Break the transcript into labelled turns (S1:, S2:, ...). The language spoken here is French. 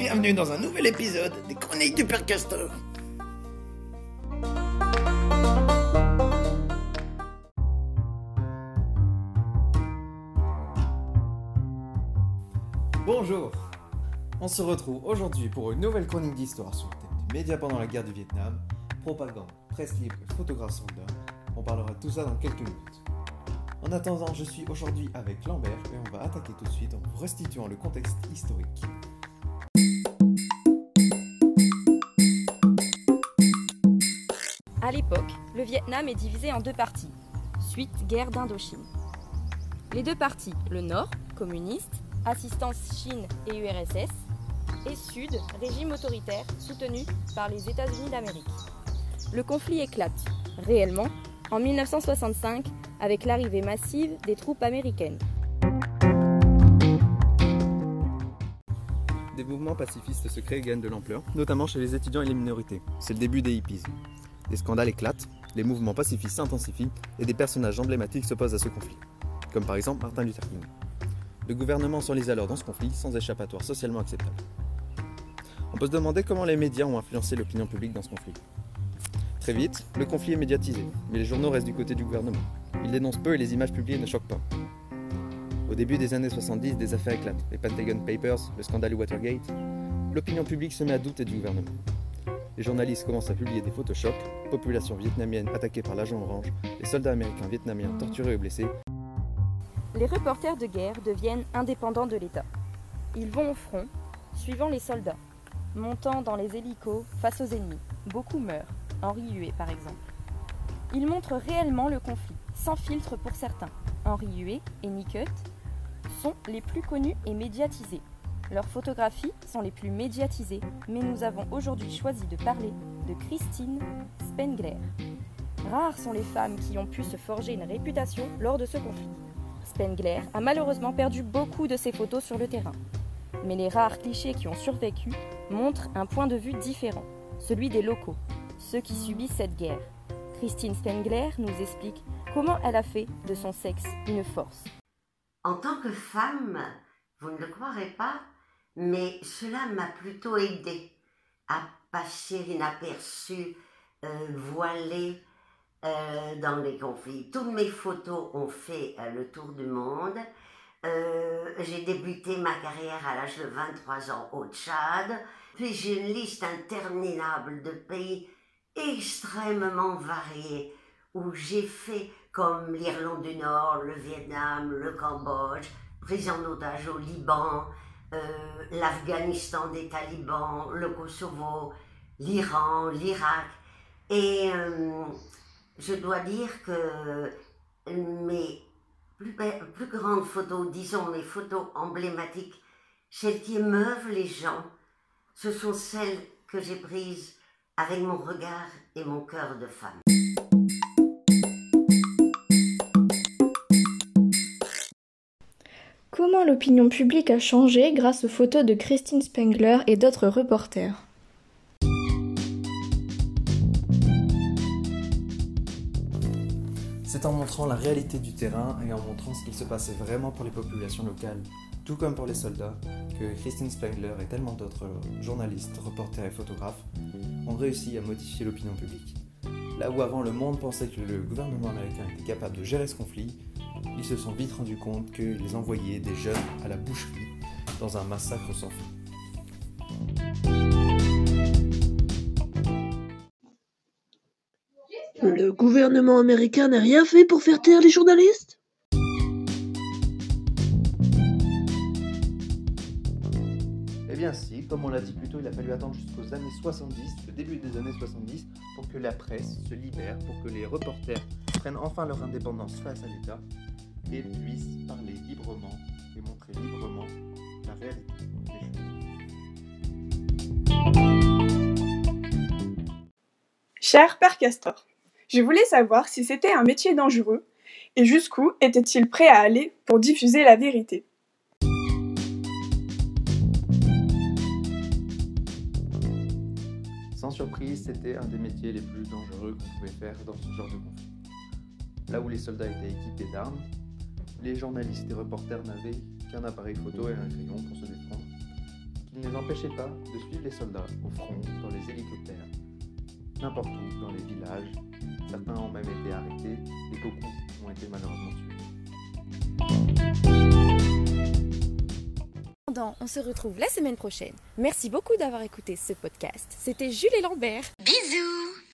S1: bienvenue dans un nouvel épisode des Chroniques du Père Castor. Bonjour On se retrouve aujourd'hui pour une nouvelle chronique d'histoire sur le thème des médias pendant la guerre du Vietnam, propagande, presse libre et photographe. On parlera de tout ça dans quelques minutes. En attendant, je suis aujourd'hui avec Lambert et on va attaquer tout de suite en restituant le contexte historique.
S2: À l'époque, le Vietnam est divisé en deux parties, suite guerre d'Indochine. Les deux parties, le Nord, communiste, assistance Chine et URSS, et Sud, régime autoritaire soutenu par les États-Unis d'Amérique. Le conflit éclate, réellement, en 1965 avec l'arrivée massive des troupes américaines.
S1: Des mouvements pacifistes se créent et gagnent de l'ampleur, notamment chez les étudiants et les minorités. C'est le début des hippies. Des scandales éclatent, les mouvements pacifistes s'intensifient et des personnages emblématiques s'opposent à ce conflit, comme par exemple Martin Luther King. Le gouvernement s'enlise alors dans ce conflit sans échappatoire socialement acceptable. On peut se demander comment les médias ont influencé l'opinion publique dans ce conflit. Très vite, le conflit est médiatisé, mais les journaux restent du côté du gouvernement. Ils dénoncent peu et les images publiées ne choquent pas. Au début des années 70, des affaires éclatent. Les Pentagon Papers, le scandale Watergate. L'opinion publique se met à douter du gouvernement. Les journalistes commencent à publier des photoshop, population vietnamienne attaquée par l'agent orange, les soldats américains vietnamiens torturés et blessés.
S2: Les reporters de guerre deviennent indépendants de l'État. Ils vont au front, suivant les soldats, montant dans les hélicos face aux ennemis. Beaucoup meurent, Henri Huet par exemple. Ils montrent réellement le conflit, sans filtre pour certains. Henri Huet et Nick Hutt sont les plus connus et médiatisés. Leurs photographies sont les plus médiatisées, mais nous avons aujourd'hui choisi de parler de Christine Spengler. Rares sont les femmes qui ont pu se forger une réputation lors de ce conflit. Spengler a malheureusement perdu beaucoup de ses photos sur le terrain. Mais les rares clichés qui ont survécu montrent un point de vue différent, celui des locaux, ceux qui subissent cette guerre. Christine Spengler nous explique comment elle a fait de son sexe une force.
S3: En tant que femme, vous ne le croirez pas, mais cela m'a plutôt aidée à passer inaperçue, euh, voilée euh, dans les conflits. Toutes mes photos ont fait euh, le tour du monde. Euh, j'ai débuté ma carrière à l'âge de 23 ans au Tchad, puis j'ai une liste interminable de pays extrêmement variés où j'ai fait comme l'Irlande du Nord, le Vietnam, le Cambodge, pris en otage au Liban, euh, l'Afghanistan des talibans, le Kosovo, l'Iran, l'Irak. Et euh, je dois dire que mes plus, grandes photos, disons mes photos emblématiques, celles qui émeuvent les gens, ce sont celles que j'ai prises avec mon regard et mon cœur de femme.
S4: Comment l'opinion publique a changé grâce aux photos de Christine Spengler et d'autres reporters
S1: C'est en montrant la réalité du terrain et en montrant ce qu'il se passait vraiment pour les populations locales, tout comme pour les soldats, que Christine Spengler et tellement d'autres journalistes, reporters et photographes ont réussi à modifier l'opinion publique. Là où avant le monde pensait que le gouvernement américain était capable de gérer ce conflit, ils se sont vite rendus compte qu'ils envoyaient des jeunes à la boucherie dans un massacre sans fin.
S5: Le gouvernement américain n'a rien fait pour faire taire les journalistes?
S1: Eh bien si, comme on l'a dit plus tôt, il a fallu attendre jusqu'aux années 70, le début des années 70, pour que la presse se libère, pour que les reporters prennent enfin leur indépendance face à l'État et puissent parler librement et montrer librement la réalité des choses.
S6: Cher Père Castor, je voulais savoir si c'était un métier dangereux et jusqu'où était-il prêt à aller pour diffuser la vérité.
S1: Sans surprise, c'était un des métiers les plus dangereux qu'on pouvait faire dans ce genre de conflit. Là où les soldats étaient équipés d'armes, les journalistes et reporters n'avaient qu'un appareil photo et un crayon pour se défendre. qui ne les empêchait pas de suivre les soldats au front, dans les hélicoptères, n'importe où, dans les villages. Certains ont même été arrêtés et beaucoup ont été malheureusement tués.
S2: On se retrouve la semaine prochaine. Merci beaucoup d'avoir écouté ce podcast. C'était Jules et Lambert.
S3: Bisous